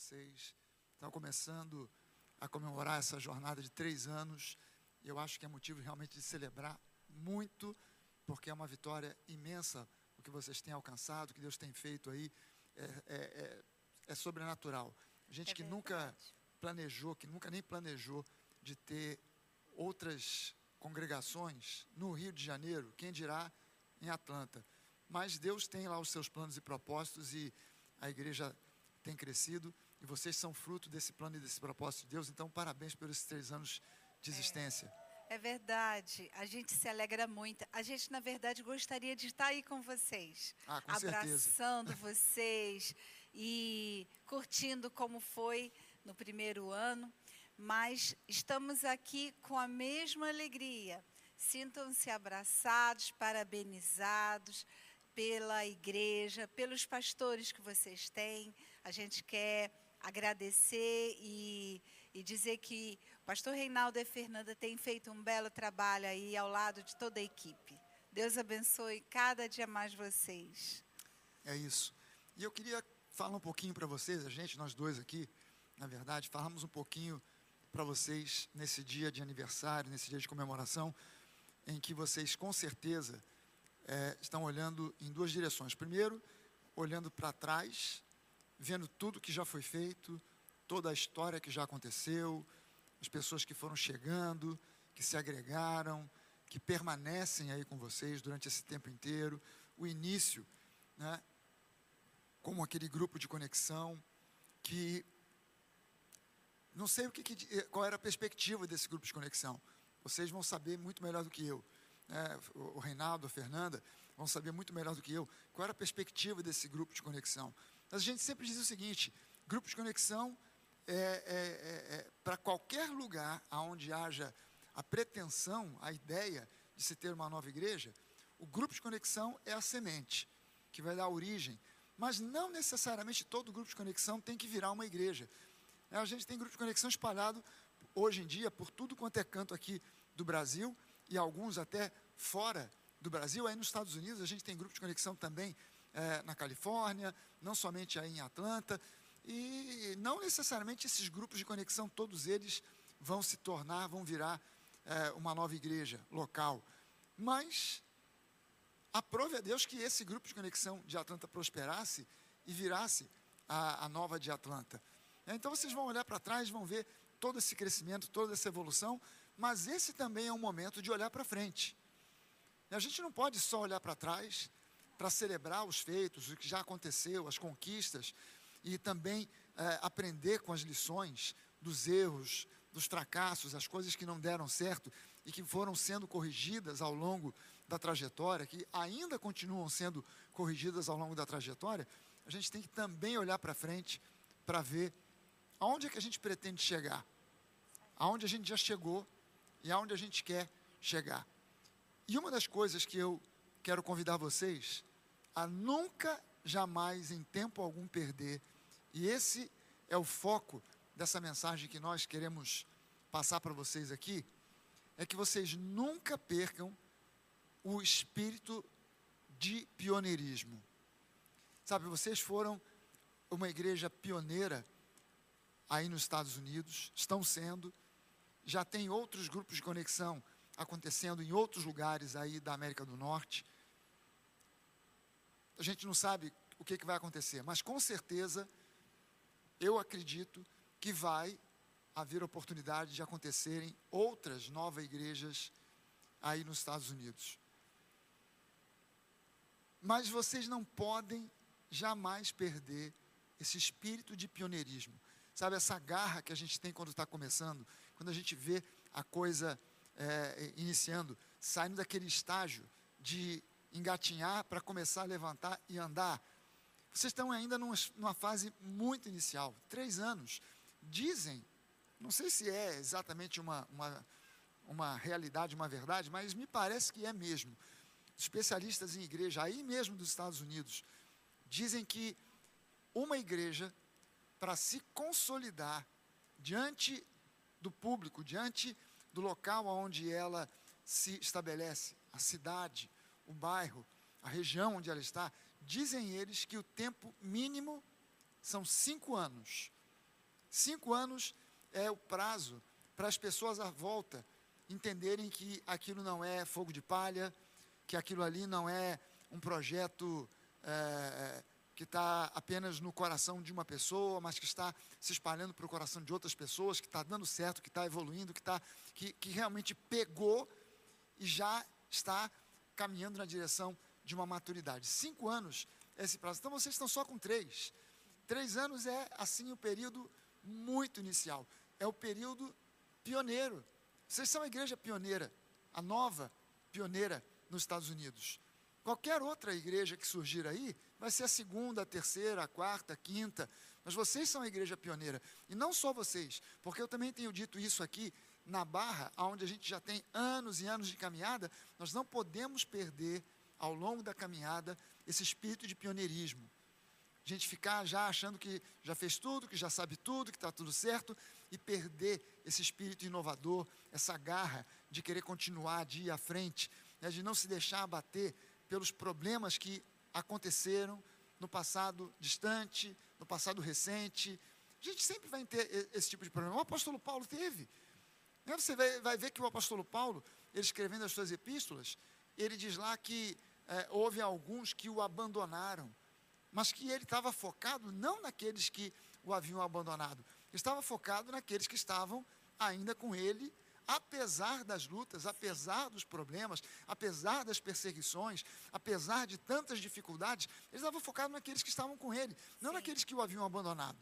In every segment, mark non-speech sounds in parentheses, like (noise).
vocês estão começando a comemorar essa jornada de três anos. E eu acho que é motivo realmente de celebrar muito, porque é uma vitória imensa o que vocês têm alcançado, o que Deus tem feito aí. É, é, é, é sobrenatural. Gente É que nunca planejou, que nunca nem planejou de ter outras congregações no Rio de Janeiro, quem dirá em Atlanta. Mas Deus tem lá os seus planos e propósitos e a igreja tem crescido e vocês são fruto desse plano e desse propósito de Deus. Então, parabéns esses três anos de existência. É verdade. A gente se alegra muito. A gente, na verdade, gostaria de estar aí com vocês. Ah, com certeza. abraçando vocês e curtindo como foi no primeiro ano. Mas estamos aqui com a mesma alegria. Sintam-se abraçados, parabenizados pela igreja, pelos pastores que vocês têm. A gente quer agradecer e, e dizer que o pastor Reinaldo e Fernanda têm feito um belo trabalho aí ao lado de toda a equipe. Deus abençoe cada dia mais vocês. É isso. E eu queria falar um pouquinho para vocês, a gente, nós dois aqui, na verdade, falamos um pouquinho para vocês nesse dia de aniversário, nesse dia de comemoração, em que vocês com certeza eh, estão olhando em duas direções. Primeiro, olhando para trás, vendo tudo que já foi feito, toda a história que já aconteceu, as pessoas que foram chegando, que se agregaram, que permanecem aí com vocês durante esse tempo inteiro, o início, né, como aquele grupo de conexão que não sei o que, que- eh, qual era a perspectiva desse grupo de conexão. Vocês vão saber muito melhor do que eu. o o Reinaldo, a Fernanda, vão saber muito melhor do que eu qual era a perspectiva desse grupo de conexão. Mas a gente sempre diz o seguinte: grupo de conexão é, para qualquer lugar onde haja a pretensão, a ideia de se ter uma nova igreja, o grupo de conexão é a semente que vai dar origem. Mas não necessariamente todo grupo de conexão tem que virar uma igreja. É, A gente tem grupo de conexão espalhado hoje em dia por tudo quanto é canto aqui do Brasil e alguns até fora do Brasil. Aí nos Estados Unidos a gente tem grupo de conexão também eh, na Califórnia, não somente aí em Atlanta. E não necessariamente esses grupos de conexão, todos eles vão se tornar, vão virar eh, uma nova igreja local. Mas aprove a Deus que esse grupo de conexão de Atlanta prosperasse e virasse a, a nova de Atlanta. Então vocês vão olhar para trás, vão ver todo esse crescimento, toda essa evolução, mas esse também é um momento de olhar para frente. E a gente não pode só olhar para trás para celebrar os feitos, o que já aconteceu, as conquistas, e também eh, aprender com as lições dos erros, dos fracassos, as coisas que não deram certo e que foram sendo corrigidas ao longo da trajetória, que ainda continuam sendo corrigidas ao longo da trajetória. A gente tem que também olhar para frente para ver aonde é que a gente pretende chegar, aonde a gente já chegou e aonde a gente quer chegar. E uma das coisas que eu quero convidar vocês a nunca, jamais, em tempo algum, perder, e esse é o foco dessa mensagem que nós queremos passar para vocês aqui, é que vocês nunca percam o espírito de pioneirismo. Sabe, vocês foram uma igreja pioneira aí nos Estados Unidos, estão sendo, já tem outros grupos de conexão acontecendo em outros lugares aí da América do Norte. A gente não sabe o que, que vai acontecer, mas com certeza eu acredito que vai haver oportunidade de acontecerem outras novas igrejas aí nos Estados Unidos. Mas vocês não podem jamais perder esse espírito de pioneirismo. Sabe, essa garra que a gente tem quando está começando, quando a gente vê a coisa é, iniciando, saindo daquele estágio de engatinhar para começar a levantar e andar. Vocês estão ainda numa, fase muito inicial, três anos. Dizem, não sei se é exatamente uma, uma, uma realidade, uma verdade, mas me parece que é mesmo. Especialistas em igreja, aí mesmo dos Estados Unidos, dizem que uma igreja, para se consolidar diante do público, diante do local onde ela se estabelece, a cidade, o bairro, a região onde ela está, dizem eles que o tempo mínimo são cinco anos. Cinco anos é o prazo para as pessoas à volta entenderem que aquilo não é fogo de palha, que aquilo ali não é um projeto é, que está apenas no coração de uma pessoa, mas que está se espalhando para o coração de outras pessoas, que está dando certo, que está evoluindo, que, tá, que, que realmente pegou e já está caminhando na direção de uma maturidade. Cinco anos é esse prazo. Então vocês estão só com três. Três anos é, assim, o período muito inicial. É o período pioneiro. Vocês são a igreja pioneira, a nova pioneira nos Estados Unidos. Qualquer outra igreja que surgir aí vai ser a segunda, a terceira, a quarta, a quinta. Mas vocês são a igreja pioneira. E não só vocês, porque eu também tenho dito isso aqui na Barra, onde a gente já tem anos e anos de caminhada, nós não podemos perder ao longo da caminhada esse espírito de pioneirismo. A gente ficar já achando que já fez tudo, que já sabe tudo, que está tudo certo, e perder esse espírito inovador, essa garra de querer continuar, de ir à frente, né, de não se deixar abater pelos problemas que aconteceram no passado distante, no passado recente. A gente sempre vai ter esse tipo de problema. O apóstolo Paulo teve. Né, você vai, ver que o apóstolo Paulo, ele escrevendo as suas epístolas, ele diz lá que é, houve alguns que o abandonaram, mas que ele estava focado não naqueles que o haviam abandonado, estava focado naqueles que estavam ainda com ele, apesar das lutas, apesar dos problemas, apesar das perseguições, apesar de tantas dificuldades, ele estava focado naqueles que estavam com ele, não Sim. naqueles que o haviam abandonado.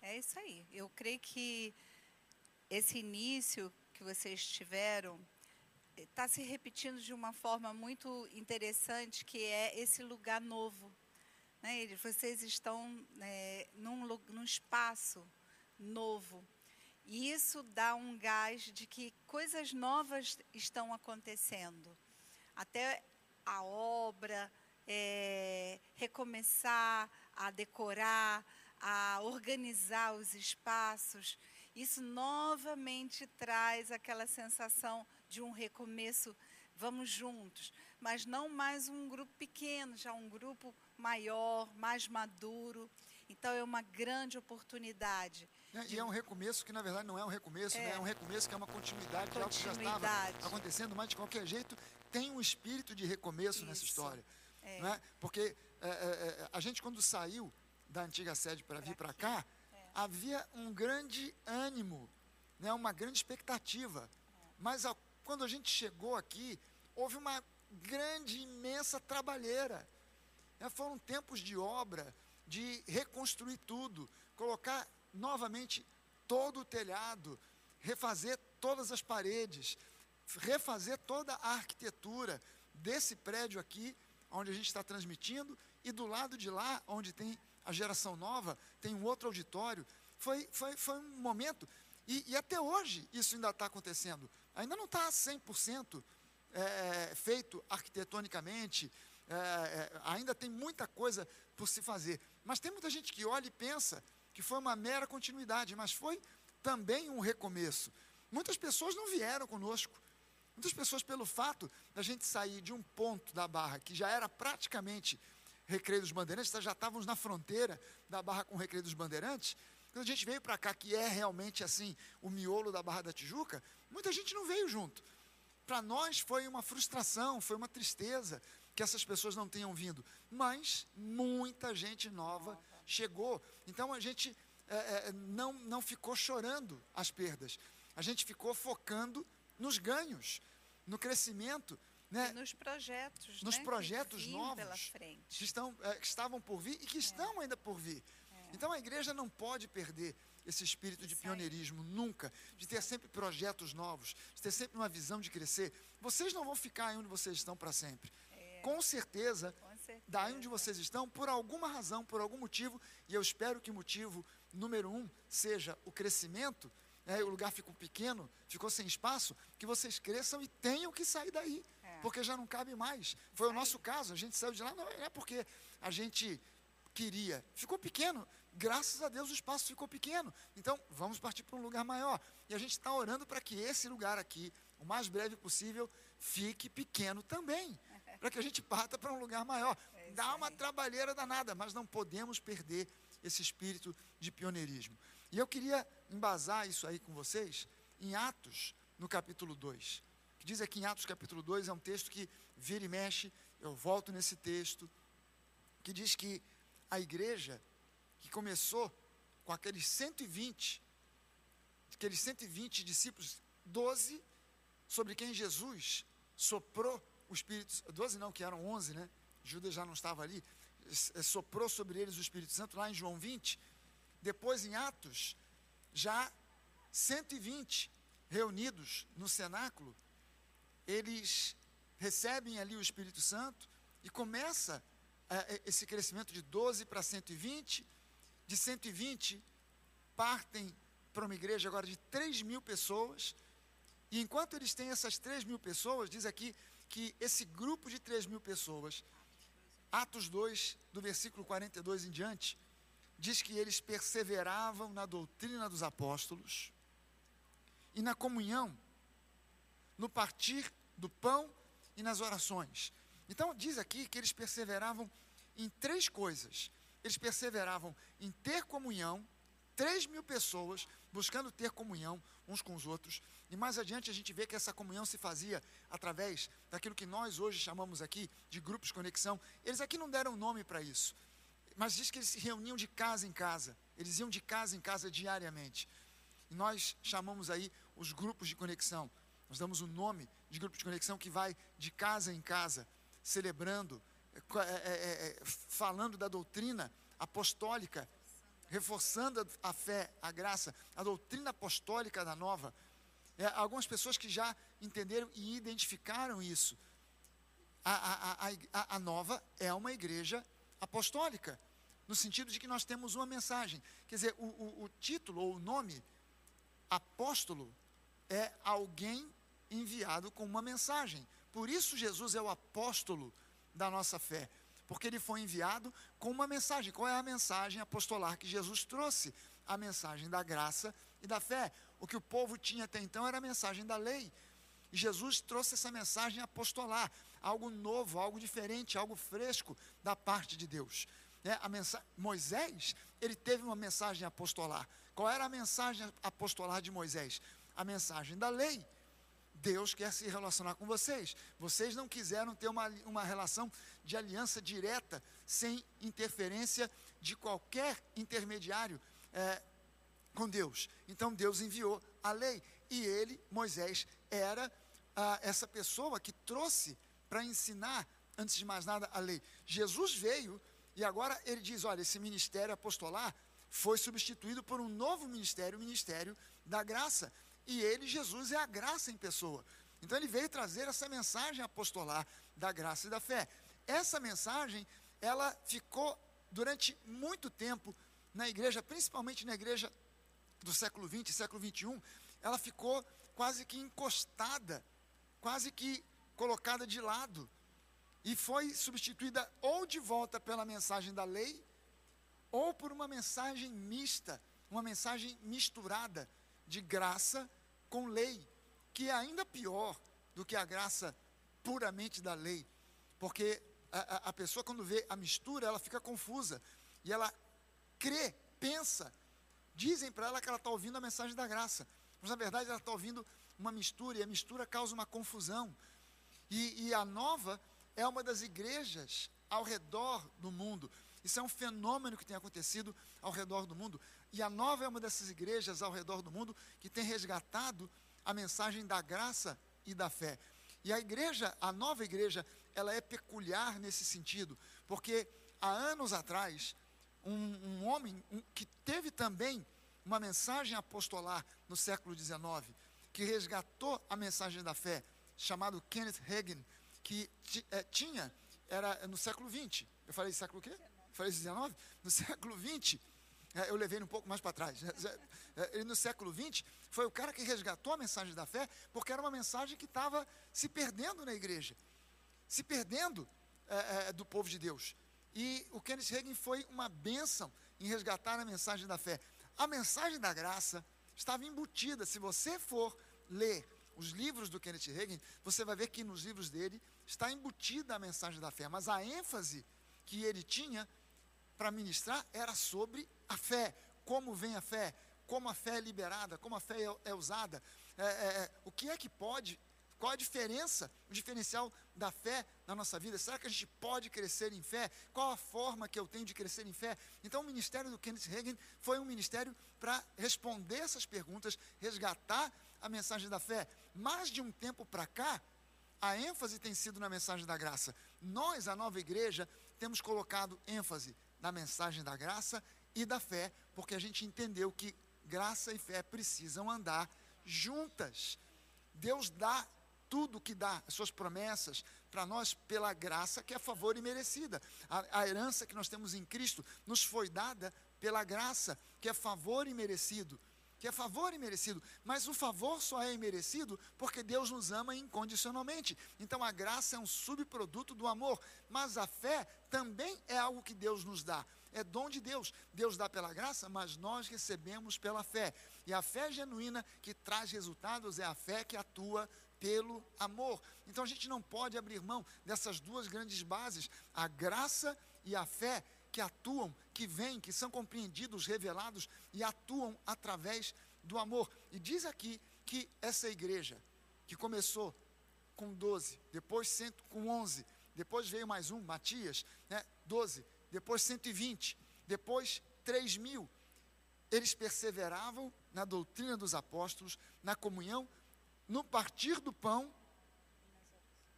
É isso aí. Eu creio que esse início que vocês tiveram está se repetindo de uma forma muito interessante, que é esse lugar novo. Né? Vocês estão é, num, num espaço novo. E isso dá um gás de que coisas novas estão acontecendo. Até a obra, é, recomeçar a decorar, a organizar os espaços. Isso novamente traz aquela sensação de um recomeço, vamos juntos, mas não mais um grupo pequeno, já um grupo maior, mais maduro. Então é uma grande oportunidade. É, de... E é um recomeço que na verdade não é um recomeço, é, né? é um recomeço que é uma continuidade, continuidade. de algo que já estava acontecendo, mas de qualquer jeito tem um espírito de recomeço Isso. nessa história. É. Não é? Porque é, é, é, a gente quando saiu da antiga sede para vir para cá, havia um grande ânimo, né? uma grande expectativa. Mas ao quando a gente chegou aqui, houve uma grande, imensa trabalheira. É, foram tempos de obra, de reconstruir tudo, colocar novamente todo o telhado, refazer todas as paredes, refazer toda a arquitetura desse prédio aqui, onde a gente está transmitindo, e do lado de lá, onde tem a geração nova, tem um outro auditório. Foi, foi, foi um momento, e, e até hoje isso ainda está acontecendo. Ainda não está 100% é, feito arquitetonicamente, é, é, ainda tem muita coisa por se fazer. Mas tem muita gente que olha e pensa que foi uma mera continuidade, mas foi também um recomeço. Muitas pessoas não vieram conosco. Muitas pessoas, pelo fato da gente sair de um ponto da barra que já era praticamente Recreio dos Bandeirantes, já estávamos na fronteira da barra com o Recreio dos Bandeirantes, quando a gente veio para cá, que é realmente assim o miolo da Barra da Tijuca, muita gente não veio junto. Para nós foi uma frustração, foi uma tristeza que essas pessoas não tenham vindo. Mas muita gente nova chegou. Então a gente é, é, não, não ficou chorando as perdas. A gente ficou focando nos ganhos, no crescimento. Né? E nos projetos. Nos né? projetos novos que, estão, é, que estavam por vir e que é. estão ainda por vir. Então a igreja não pode perder esse espírito de pioneirismo, nunca, de ter sempre projetos novos, de ter sempre uma visão de crescer. Vocês não vão ficar aí onde vocês estão para sempre. É, com, certeza, com certeza, daí onde vocês estão, por alguma razão, por algum motivo, e eu espero que o motivo número um seja o crescimento, né, o lugar ficou pequeno, ficou sem espaço, que vocês cresçam e tenham que sair daí, é. Porque já não cabe mais. Foi o nosso caso, a gente saiu de lá, não é porque a gente queria, ficou pequeno, graças a Deus o espaço ficou pequeno. Então, vamos partir para um lugar maior. E a gente está orando para que esse lugar aqui, o mais breve possível, fique pequeno também. (laughs) Para que a gente parta para um lugar maior. É Dá uma trabalheira danada, mas não podemos perder esse espírito de pioneirismo. E eu queria embasar isso aí com vocês em Atos, no capítulo 2. Que diz aqui em Atos capítulo 2, é um texto que vira e mexe, eu volto nesse texto, que diz que a igreja que começou com aqueles 120, aqueles 120 discípulos, 12 sobre quem Jesus soprou o Espírito, 12 não, que eram 11, né? Judas já não estava ali, eh, soprou sobre eles o Espírito Santo lá em João 20. Depois em Atos, já 120 reunidos no cenáculo, eles recebem ali o Espírito Santo e começa uh, esse crescimento de 12 para 120, de 120 partem para uma igreja agora de 3 mil pessoas, e enquanto eles têm essas 3 mil pessoas, diz aqui que esse grupo de 3 mil pessoas, Atos 2, do versículo 42 em diante, diz que eles perseveravam na doutrina dos apóstolos e na comunhão, no partir do pão e nas orações. Então, diz aqui que eles perseveravam em três coisas. Eles perseveravam em ter comunhão, três mil pessoas buscando ter comunhão uns com os outros. E mais adiante a gente vê que essa comunhão se fazia através daquilo que nós hoje chamamos aqui de grupos de conexão. Eles aqui não deram nome para isso, mas diz que eles se reuniam de casa em casa. Eles iam de casa em casa diariamente. E nós chamamos aí os grupos de conexão. Nós damos o um nome de grupo de conexão que vai de casa em casa, celebrando, é, é, é, falando da doutrina apostólica, reforçando a fé, a graça, a doutrina apostólica da nova. É, algumas pessoas que já entenderam e identificaram isso. A, a, a, a, nova é uma igreja apostólica, no sentido de que nós temos uma mensagem. Quer dizer, o, o, o título ou o nome apóstolo é alguém enviado com uma mensagem. Por isso, Jesus é o apóstolo da nossa fé, porque ele foi enviado com uma mensagem. Qual é a mensagem apostolar que Jesus trouxe? A mensagem da graça e da fé. O que o povo tinha até então era a mensagem da lei. E Jesus trouxe essa mensagem apostolar, algo novo, algo diferente, algo fresco da parte de Deus. É, a Moisés, ele teve uma mensagem apostolar. Qual era a mensagem apostolar de Moisés? A mensagem da lei. Deus quer se relacionar com vocês. Vocês não quiseram ter uma, uma relação de aliança direta, sem interferência de qualquer intermediário é, com Deus. Então Deus enviou a lei. E ele, Moisés, era essa pessoa que trouxe para ensinar, antes de mais nada, a lei. Jesus veio e agora ele diz: olha, esse ministério apostolar foi substituído por um novo ministério, o ministério da graça. E ele, Jesus, é a graça em pessoa. Então ele veio trazer essa mensagem apostolar da graça e da fé. Essa mensagem, ela ficou durante muito tempo na igreja, principalmente na igreja do século XX, século XXI, ela ficou quase que encostada, quase que colocada de lado. E foi substituída ou de volta pela mensagem da lei, ou por uma mensagem mista, uma mensagem misturada de graça com lei, que é ainda pior do que a graça puramente da lei, porque a, a, a pessoa, quando vê a mistura, ela fica confusa e ela crê, pensa, dizem para ela que ela está ouvindo a mensagem da graça, mas na verdade ela está ouvindo uma mistura e a mistura causa uma confusão. E, e a nova é uma das igrejas ao redor do mundo. Isso é um fenômeno que tem acontecido ao redor do mundo. E a nova é uma dessas igrejas ao redor do mundo que tem resgatado a mensagem da graça e da fé. E a igreja, a nova igreja, ela é peculiar nesse sentido, porque há anos atrás, um, um homem um, que teve também uma mensagem apostolar no século XIX, que resgatou a mensagem da fé, chamado Kenneth Hagin, que é, tinha, era no século XX. Eu falei século o quê? Falei XIX? No século XX, eu levei um pouco mais para trás. É, ele, no século XX, foi o cara que resgatou a mensagem da fé, porque era uma mensagem que estava se perdendo na igreja, se perdendo é, é, do povo de Deus. E o Kenneth Hagin foi uma bênção em resgatar a mensagem da fé. A mensagem da graça estava embutida. Se você for ler os livros do Kenneth Hagin, você vai ver que nos livros dele está embutida a mensagem da fé, mas a ênfase que ele tinha para ministrar era sobre a fé, como vem a fé, como a fé é liberada, como a fé é, é usada, é, é, é o que é que pode, qual a diferença, o diferencial da fé na nossa vida? Será que a gente pode crescer em fé? Qual a forma que eu tenho de crescer em fé? Então, o ministério do Kenneth Hagin foi um ministério para responder essas perguntas, resgatar a mensagem da fé. Mais de um tempo para cá, a ênfase tem sido na mensagem da graça. Nós, a nova igreja, temos colocado ênfase na mensagem da graça e da fé, porque a gente entendeu que graça e fé precisam andar juntas. Deus dá tudo que dá, as suas promessas, para nós pela graça que é favor e merecida. A, a herança que nós temos em Cristo nos foi dada pela graça, que é favor e merecido que é favor imerecido, mas o favor só é imerecido porque Deus nos ama incondicionalmente. Então a graça é um subproduto do amor, mas a fé também é algo que Deus nos dá. É dom de Deus. Deus dá pela graça, mas nós recebemos pela fé. E a fé genuína que traz resultados é a fé que atua pelo amor. Então a gente não pode abrir mão dessas duas grandes bases, a graça e a fé que atuam, que vêm, que são compreendidos, revelados e atuam através do amor. E diz aqui que essa igreja, que começou com 12, depois com 11, depois veio mais um, Matias, né, 12, depois 120, depois 3 mil. Eles perseveravam na doutrina dos apóstolos, na comunhão, no partir do pão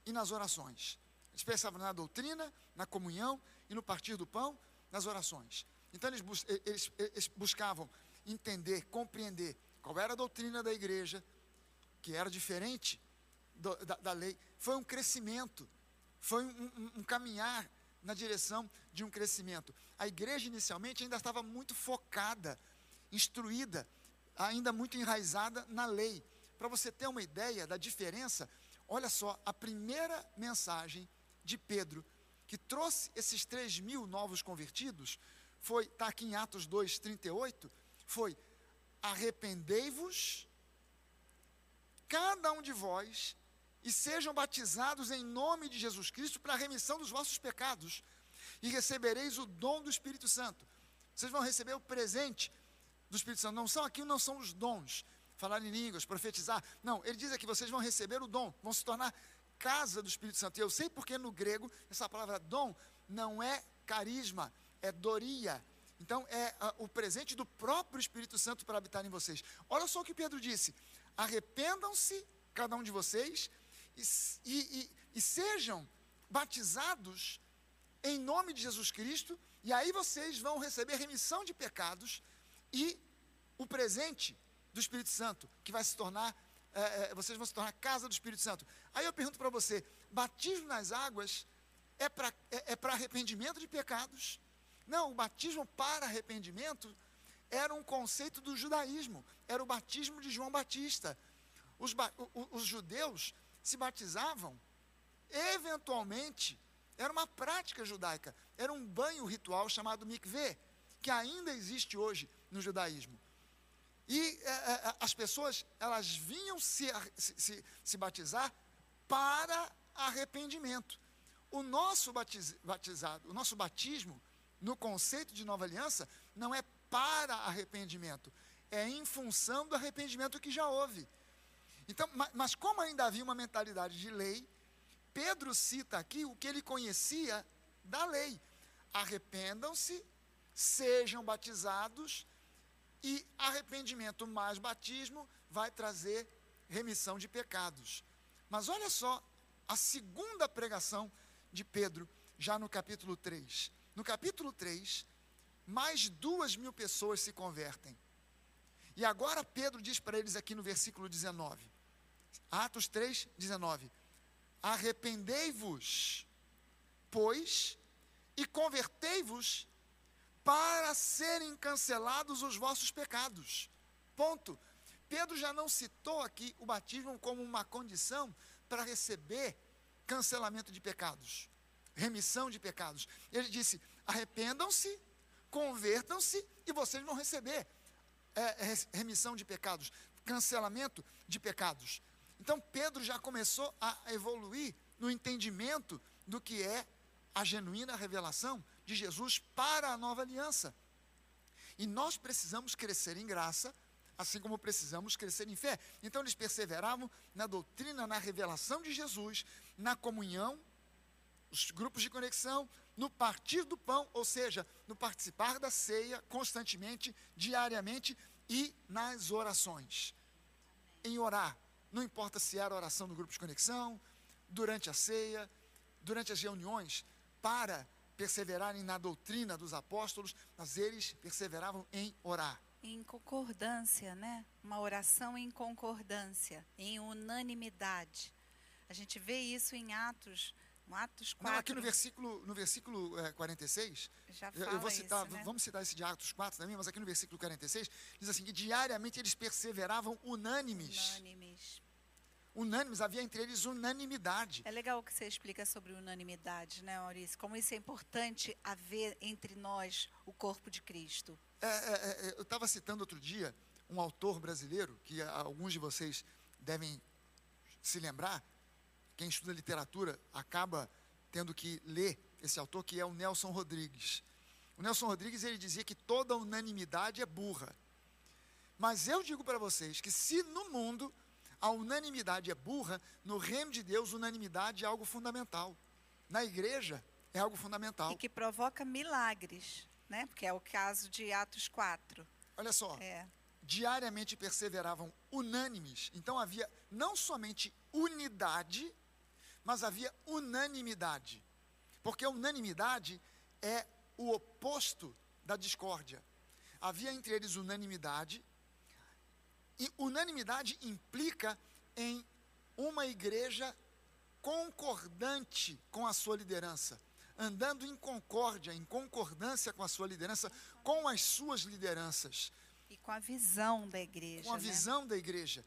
e nas orações. Eles pensavam na doutrina, na comunhão e no partir do pão, nas orações. Então eles, bus eles, eles buscavam entender, compreender qual era a doutrina da igreja, que era diferente do, da, da, lei. Foi um crescimento, foi um, um, um caminhar na direção de um crescimento. A igreja inicialmente ainda estava muito focada, instruída, ainda muito enraizada na lei. Para você ter uma ideia da diferença, olha só, a primeira mensagem de Pedro, que trouxe esses 3 mil novos convertidos, foi, está aqui em Atos 2, 38, foi arrependei-vos, cada um de vós, e sejam batizados em nome de Jesus Cristo para a remissão dos vossos pecados, e recebereis o dom do Espírito Santo. Vocês vão receber o presente do Espírito Santo. Não são aqui, não são os dons, falar em línguas, profetizar. Não, ele diz aqui: vocês vão receber o dom, vão se tornar casa do Espírito Santo. E eu sei porque no grego essa palavra dom não é carisma, é doria. Então é o presente do próprio Espírito Santo para habitar em vocês. Olha só o que Pedro disse: arrependam-se, cada um de vocês, e, e, e sejam batizados em nome de Jesus Cristo, e aí vocês vão receber remissão de pecados e o presente do Espírito Santo, que vai se tornar, é, é, vocês vão se tornar casa do Espírito Santo. Aí eu pergunto para você: batismo nas águas é para é, é arrependimento de pecados? Não, o batismo para arrependimento era um conceito do judaísmo, era o batismo de João Batista. Os, os, os judeus se batizavam, eventualmente, era uma prática judaica, era um banho ritual chamado mikveh, que ainda existe hoje no judaísmo. E é, é, as pessoas, elas vinham se, se, se batizar para arrependimento. O nosso batiz, batizado, o nosso batismo, no conceito de nova aliança, não é para arrependimento, é em função do arrependimento que já houve. Então, mas como ainda havia uma mentalidade de lei, Pedro cita aqui o que ele conhecia da lei. Arrependam-se, sejam batizados e arrependimento mais batismo vai trazer remissão de pecados. Mas olha só a segunda pregação de Pedro, já no capítulo 3. No capítulo 3, mais duas mil pessoas se convertem. E agora Pedro diz para eles aqui no versículo 19, Atos 3, 19: Arrependei-vos, pois, e convertei-vos para serem cancelados os vossos pecados. Ponto. Pedro já não citou aqui o batismo como uma condição para receber cancelamento de pecados, remissão de pecados. Ele disse: arrependam-se, convertam-se e vocês vão receber é, remissão de pecados, cancelamento de pecados. Então Pedro já começou a evoluir no entendimento do que é a genuína revelação de Jesus para a nova aliança. E nós precisamos crescer em graça, assim como precisamos crescer em fé. Então eles perseveravam na doutrina, na revelação de Jesus, na comunhão, os grupos de conexão, no partir do pão, ou seja, no participar da ceia constantemente, diariamente e nas orações. Em orar, não importa se era oração no grupo de conexão, durante a ceia, durante as reuniões, para perseverarem na doutrina dos apóstolos, mas eles perseveravam em orar. Em concordância, né? Uma oração em concordância, em unanimidade. A gente vê isso em Atos, Atos 4. Não, aqui no versículo, no versículo é, 46, Já fala eu vou citar, isso, né? vamos citar esse de Atos 4 também, mas aqui no versículo 46, diz assim, que diariamente eles perseveravam unânimes. Unânimes. Unânimes, havia entre eles unanimidade. É legal que você explica sobre unanimidade, né, Maurício? Como isso é importante haver entre nós o corpo de Cristo. É, é, é, eu estava citando outro dia um autor brasileiro, que alguns de vocês devem se lembrar, quem estuda literatura acaba tendo que ler esse autor, que é o Nelson Rodrigues. O Nelson Rodrigues ele dizia que toda unanimidade é burra. Mas eu digo para vocês que se no mundo a unanimidade é burra, no reino de Deus unanimidade é algo fundamental. Na igreja é algo fundamental. E que provoca milagres, né? Porque é o caso de Atos 4. Olha só, É. diariamente perseveravam unânimes. Então havia não somente unidade, mas havia unanimidade. Porque a unanimidade é o oposto da discórdia. Havia entre eles unanimidade, e unanimidade implica em uma igreja concordante com a sua liderança, andando em concórdia, em concordância com a sua liderança, com as suas lideranças E com a visão da igreja. com a né? visão da igreja.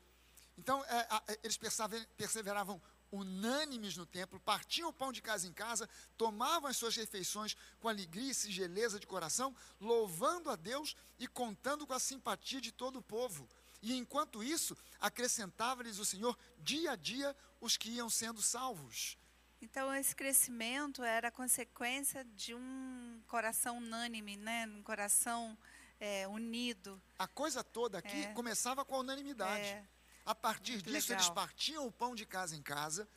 Então, é, a- é, eles persever- perseveravam unânimes no templo, partiam o pão de casa em casa, tomavam as suas refeições com alegria e singeleza de coração, louvando a Deus e contando com a simpatia de todo o povo. E enquanto isso, acrescentava-lhes o Senhor dia a dia os que iam sendo salvos. Então, esse crescimento era consequência de um coração unânime, né? Um coração é, unido. A coisa toda aqui É. começava com a unanimidade. É. A partir Muito disso, legal. eles partiam o pão de casa em casa,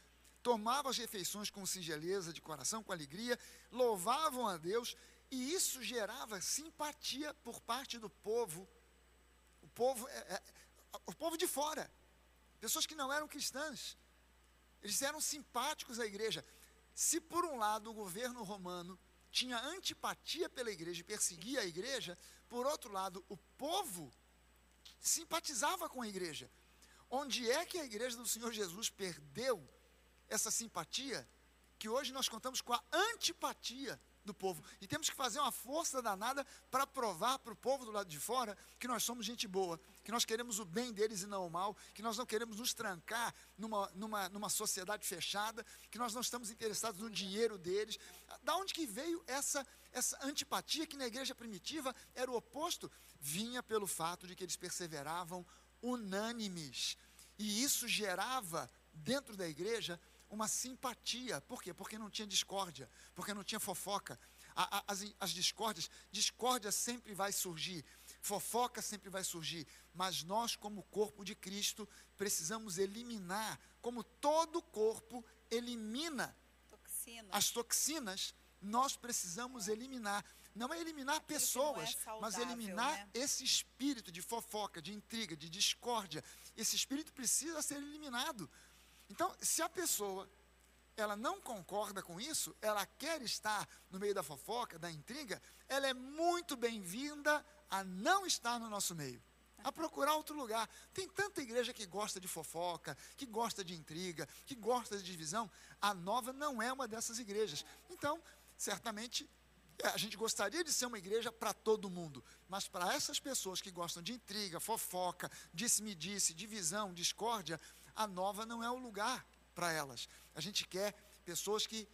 tomavam as refeições com singeleza de coração, com alegria, louvavam a Deus, e isso gerava simpatia por parte do povo. O povo, é- é- o povo de fora, pessoas que não eram cristãs. Eles eram simpáticos à igreja. Se por um lado o governo romano tinha antipatia pela igreja e perseguia a igreja, por outro lado o povo simpatizava com a igreja. Onde é que a igreja do Senhor Jesus perdeu essa simpatia? Que hoje nós contamos com a antipatia do povo. E temos que fazer uma força danada para provar para o povo do lado de fora que nós somos gente boa, que nós queremos o bem deles e não o mal, que nós não queremos nos trancar numa, numa, numa sociedade fechada, que nós não estamos interessados no dinheiro deles. Da onde que veio essa, essa antipatia que na igreja primitiva era o oposto? Vinha pelo fato de que eles perseveravam unânimes. E isso gerava dentro da igreja uma simpatia. Por quê? Porque não tinha discórdia, porque não tinha fofoca. A- a- as, as discórdias, discórdia sempre vai surgir, fofoca sempre vai surgir, mas nós, como corpo de Cristo, precisamos eliminar, como todo corpo elimina Toxina. as toxinas, nós precisamos eliminar. Não é eliminar é pessoas, mas saudável, eliminar né? esse espírito de fofoca, de intriga, de discórdia. Esse espírito precisa ser eliminado. Então, se a pessoa ela não concorda com isso, ela quer estar no meio da fofoca, da intriga, ela é muito bem-vinda a não estar no nosso meio. A procurar outro lugar. Tem tanta igreja que gosta de fofoca, que gosta de intriga, que gosta de divisão. A nova não é uma dessas igrejas. Então, certamente, é, a gente gostaria de ser uma igreja para todo mundo, mas para essas pessoas que gostam de intriga, fofoca, disse-me-disse, divisão, discórdia, a nova não é o lugar para elas. A gente quer pessoas que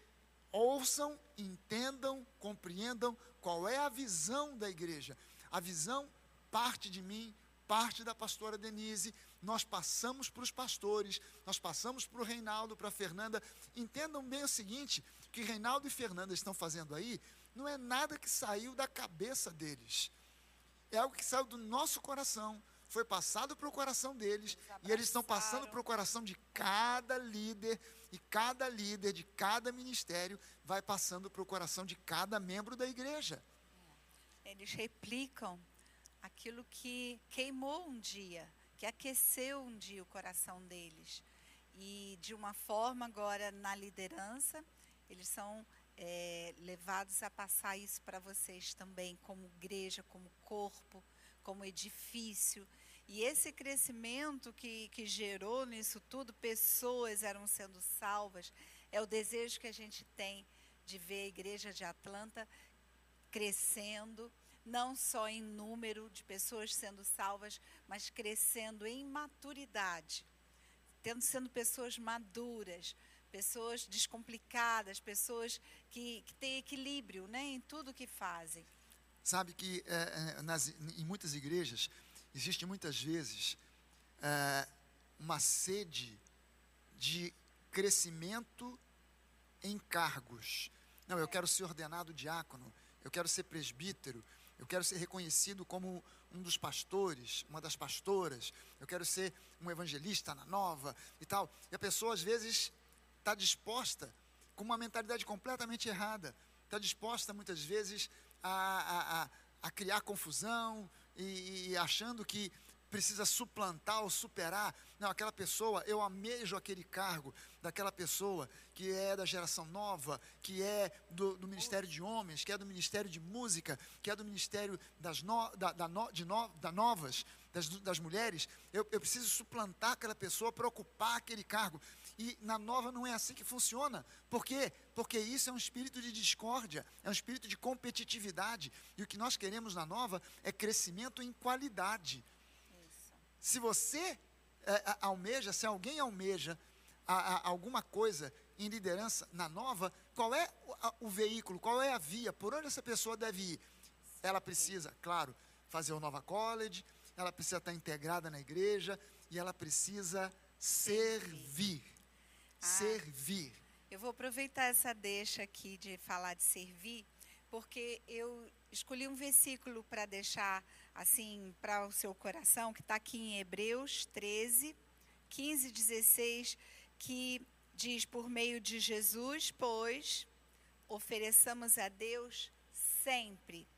ouçam, entendam, compreendam qual é a visão da igreja. A visão parte de mim, parte da pastora Denise, nós passamos para os pastores, nós passamos para o Reinaldo, para a Fernanda. Entendam bem o seguinte: o que Reinaldo e Fernanda estão fazendo aí não é nada que saiu da cabeça deles. É algo que saiu do nosso coração, foi passado para o coração deles, e eles estão passando para o coração de cada líder, e cada líder de cada ministério vai passando para o coração de cada membro da igreja. Eles replicam aquilo que queimou um dia, que aqueceu um dia o coração deles. E de uma forma agora na liderança, eles são é, levados a passar isso para vocês também, como igreja, como corpo, como edifício. E esse crescimento que, que gerou nisso tudo, pessoas eram sendo salvas, é o desejo que a gente tem de ver a igreja de Atlanta crescendo, não só em número de pessoas sendo salvas, mas crescendo em maturidade, tendo sendo pessoas maduras, pessoas descomplicadas, pessoas que, que têm equilíbrio né, em tudo que fazem. Sabe que é, é, nas, em muitas igrejas existe muitas vezes é, uma sede de crescimento em cargos. Não, eu quero ser ordenado diácono, eu quero ser presbítero, eu quero ser reconhecido como um dos pastores, uma das pastoras, eu quero ser um evangelista na nova e tal. E a pessoa, às vezes, está disposta com uma mentalidade completamente errada, está disposta, muitas vezes, a, a, a, a criar confusão e, e achando que precisa suplantar ou superar. Não, aquela pessoa, eu amejo aquele cargo daquela pessoa que é da geração nova, que é do, do Ministério de Homens, que é do Ministério de Música, que é do Ministério das no, da, da, no, de no, da Novas, das, das mulheres. Eu, eu preciso suplantar aquela pessoa para ocupar aquele cargo. E na nova não é assim que funciona. Por quê? Porque isso é um espírito de discórdia, é um espírito de competitividade. E o que nós queremos na nova é crescimento em qualidade. Se você é, almeja, se alguém almeja a, a, alguma coisa em liderança na nova, qual é o, a, o veículo, qual é a via, por onde essa pessoa deve ir? Ela precisa, claro, fazer o Nova College, ela precisa estar integrada na igreja e ela precisa servir. Ah, servir. Eu vou aproveitar essa deixa aqui de falar de servir, porque eu escolhi um versículo para deixar assim para o seu coração, que está aqui em Hebreus 13, 15 e 16, que diz: Por meio de Jesus, pois, ofereçamos a Deus sempre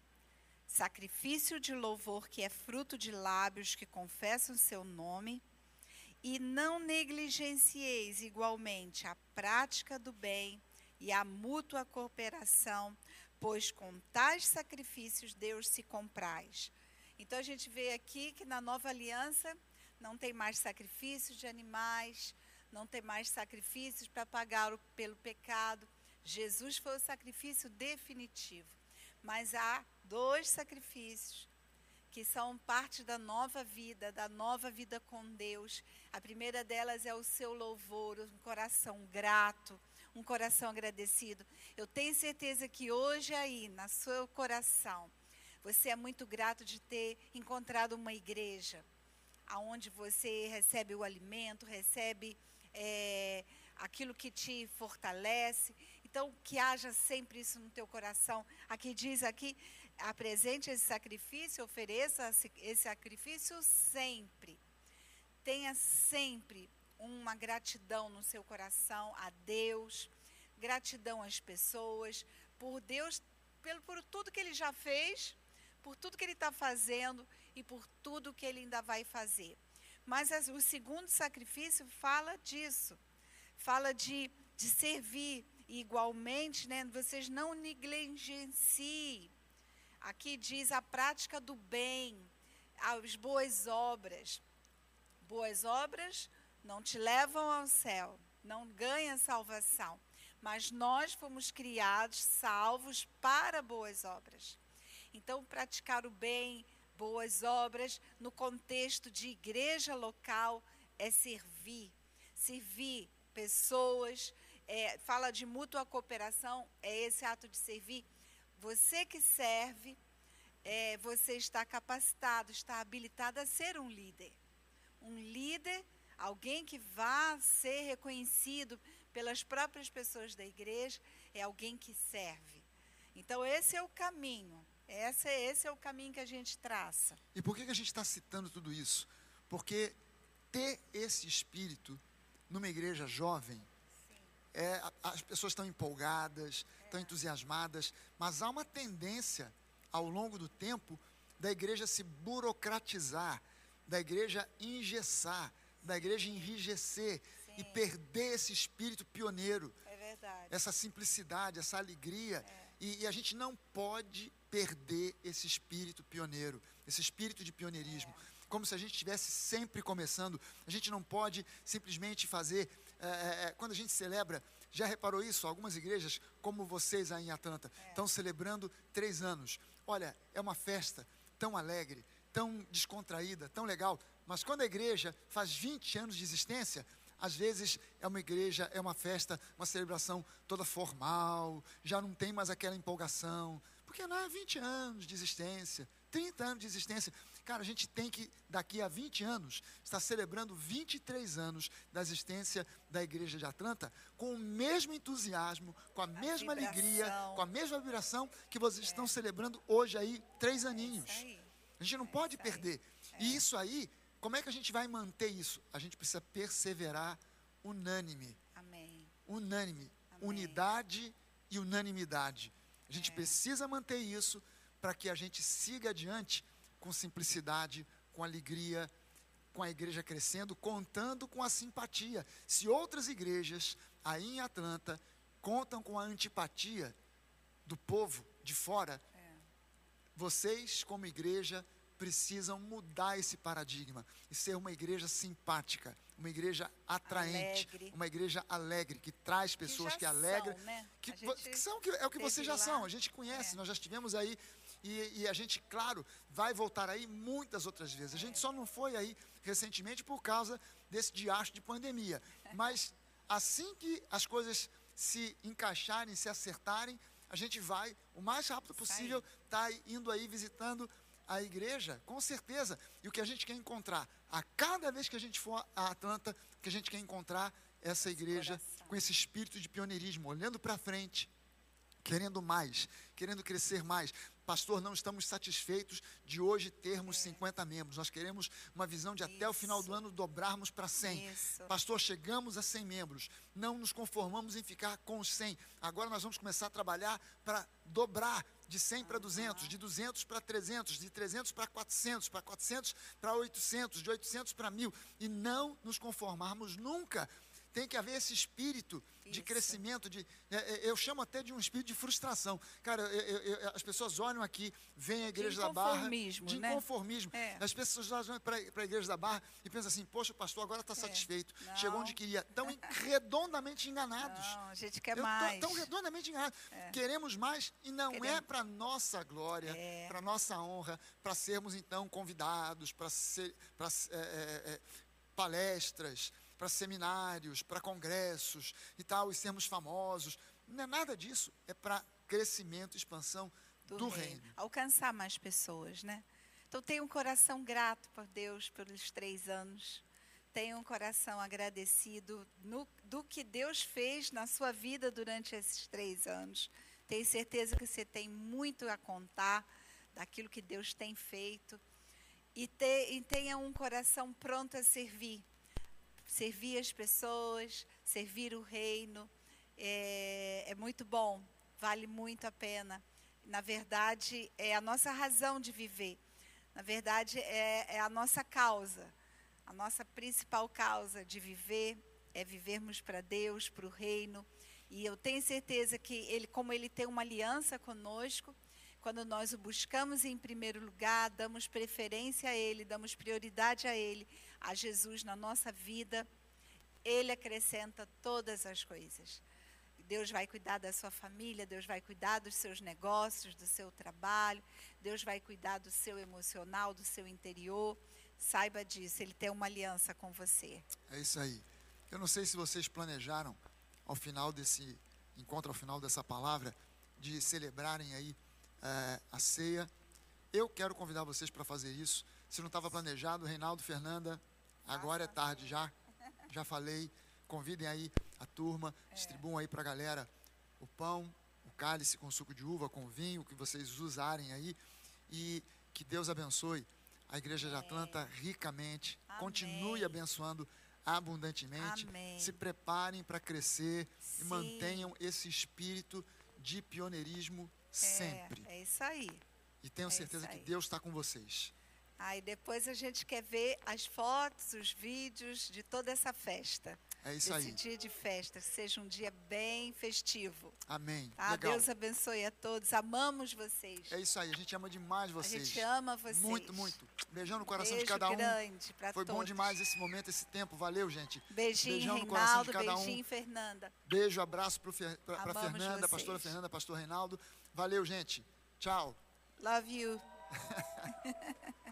sacrifício de louvor que é fruto de lábios que confessam seu nome, e não negligencieis igualmente a prática do bem e a mútua cooperação, pois com tais sacrifícios Deus se compraz. Então a gente vê aqui que na nova aliança não tem mais sacrifícios de animais, não tem mais sacrifícios para pagar pelo pecado. Jesus foi o sacrifício definitivo. Mas há dois sacrifícios que são parte da nova vida, da nova vida com Deus. A primeira delas é o seu louvor, um coração grato, um coração agradecido. Eu tenho certeza que hoje aí, na seu coração, você é muito grato de ter encontrado uma igreja aonde você recebe o alimento, recebe é, aquilo que te fortalece. Então, que haja sempre isso no teu coração. Aqui diz aqui, apresente esse sacrifício, ofereça esse sacrifício sempre. Tenha sempre uma gratidão no seu coração a Deus, gratidão às pessoas, por Deus, pelo, por tudo que Ele já fez por tudo que ele está fazendo e por tudo que ele ainda vai fazer. Mas o segundo sacrifício fala disso, fala de, de servir. Igualmente, né, vocês não negligenciem. Aqui diz a prática do bem, as boas obras. Boas obras não te levam ao céu, não ganha salvação. Mas nós fomos criados, salvos para boas obras. Então, praticar o bem, boas obras, no contexto de igreja local, é servir. Servir pessoas, é, fala de mútua cooperação, é esse ato de servir. Você que serve, é, você está capacitado, está habilitado a ser um líder. Um líder, alguém que vá ser reconhecido pelas próprias pessoas da igreja, é alguém que serve. Então, esse é o caminho. Esse, esse é o caminho que a gente traça. E por que, que a gente está citando tudo isso? Porque ter esse espírito numa igreja jovem, é, as pessoas estão empolgadas, estão entusiasmadas, mas há uma tendência ao longo do tempo da igreja se burocratizar, da igreja engessar, da igreja enrijecer Sim. e perder esse espírito pioneiro. É. Essa simplicidade, essa alegria. É. E, e, a gente não pode perder esse espírito pioneiro, esse espírito de pioneirismo. É. Como se a gente estivesse sempre começando. A gente não pode simplesmente fazer. É, é, é quando a gente celebra, já reparou isso? Algumas igrejas, como vocês aí em Atlanta, estão celebrando três anos. Olha, é uma festa tão alegre, tão descontraída, tão legal. Mas quando a igreja faz 20 anos de existência, às vezes é uma igreja, é uma festa, uma celebração toda formal, já não tem mais aquela empolgação. Porque não é 20 anos de existência, 30 anos de existência. Cara, a gente tem que, daqui a 20 anos, estar celebrando 23 anos da existência da igreja de Atlanta com o mesmo entusiasmo, com a, a mesma vibração. alegria, com a mesma vibração que vocês é. estão celebrando hoje aí, três aninhos. É a gente não é pode perder. E isso aí, como é que a gente vai manter isso? A gente precisa perseverar unânime. Amém. Unânime. Amém. Unidade e unanimidade. A gente é. precisa manter isso para que a gente siga adiante com simplicidade, com alegria, com a igreja crescendo, contando com a simpatia. Se outras igrejas aí em Atlanta contam com a antipatia do povo de fora, é. vocês, como igreja, precisam mudar esse paradigma e ser uma igreja simpática, uma igreja atraente, alegre. uma igreja alegre, que traz pessoas que, que alegram. Né? Que, que, são, que é o que vocês já lá. são, a gente conhece, é. nós já estivemos aí e, e, a gente, claro, vai voltar aí muitas outras vezes. A gente só não foi aí recentemente por causa desse diacho de pandemia. Mas assim que as coisas se encaixarem, se acertarem, a gente vai o mais rápido possível estar tá indo aí visitando a igreja, com certeza. E o que a gente quer encontrar, a cada vez que a gente for a Atlanta, que a gente quer encontrar essa igreja com esse espírito de pioneirismo, olhando para frente, querendo mais, querendo crescer mais. Pastor, não estamos satisfeitos de hoje termos 50 membros. Nós queremos uma visão de Isso. até o final do ano dobrarmos para 100. Isso. Pastor, chegamos a 100 membros. Não nos conformamos em ficar com os 100. Agora nós vamos começar a trabalhar para dobrar de 100 para 200, de 200 para 300, de 300 para 400, para 400 para 800, de 800 para 1000 e não nos conformarmos nunca tem que haver esse espírito de Isso. crescimento, de, é, é, eu chamo até de um espírito de frustração. Cara, eu, eu, as pessoas olham aqui, vêm a igreja da Barra. De né? inconformismo. É. As pessoas olham para a igreja da Barra e pensam assim, poxa, o pastor agora está é. satisfeito. Não. Chegou onde queria. Estão redondamente enganados. Não, a gente quer eu mais. Estão redondamente enganados. É. Queremos mais e não é Queremos. é para nossa glória, para nossa honra, para sermos então convidados, para ser, para palestras para seminários, para congressos e tal, e sermos famosos. Não é nada disso. É para crescimento, expansão do, do reino. reino. Alcançar mais pessoas, né? Então, tenha um coração grato por Deus pelos três anos. Tenha um coração agradecido no, do que Deus fez na sua vida durante esses três anos. Tenho certeza que você tem muito a contar daquilo que Deus tem feito. E, te, e tenha um coração pronto a servir servir as pessoas, servir o reino. É, é muito bom, vale muito a pena. Na verdade, é a nossa razão de viver. Na verdade, é, é a nossa causa. A nossa principal causa de viver é vivermos para Deus, para o reino. E eu tenho certeza que ele, como ele tem uma aliança conosco, quando nós o buscamos em primeiro lugar, damos preferência a ele, damos prioridade a ele, a Jesus na nossa vida, Ele acrescenta todas as coisas. Deus vai cuidar da sua família, Deus vai cuidar dos seus negócios, do seu trabalho, Deus vai cuidar do seu emocional, do seu interior. Saiba disso, Ele tem uma aliança com você. É isso aí. Eu não sei se vocês planejaram, ao final desse encontro, ao final dessa palavra, de celebrarem aí é, a ceia. Eu quero convidar vocês para fazer isso. Se não estava planejado, Reinaldo, Fernanda, Agora é tarde já. Já falei. Convidem aí a turma, distribuam aí para a galera o pão, o cálice com suco de uva, com vinho, que vocês usarem aí. E que Deus abençoe a igreja de Atlanta ricamente. Amém. Continue abençoando abundantemente. Amém. Se preparem para crescer e Sim. mantenham esse espírito de pioneirismo sempre. É, é isso aí. E tenho é certeza que. Deus está com vocês. Aí depois a gente quer ver as fotos, os vídeos de toda essa festa. É isso aí. dia de festa, seja um dia bem festivo. Amém. Tá? Legal. Deus abençoe a todos. Amamos vocês. É isso aí. A gente ama demais a vocês. gente ama vocês. Muito, muito. Beijão no coração Beijo de cada um. grande pra Foi bom demais esse momento, esse tempo. Valeu, gente. Beijinho, Beijão no coração de Reinaldo. cada um. Beijinho, Fernanda. Beijo, abraço para a Amamos Fernanda, vocês. pastora Fernanda, pastor Reinaldo. Valeu, gente. Tchau. Love you. (laughs)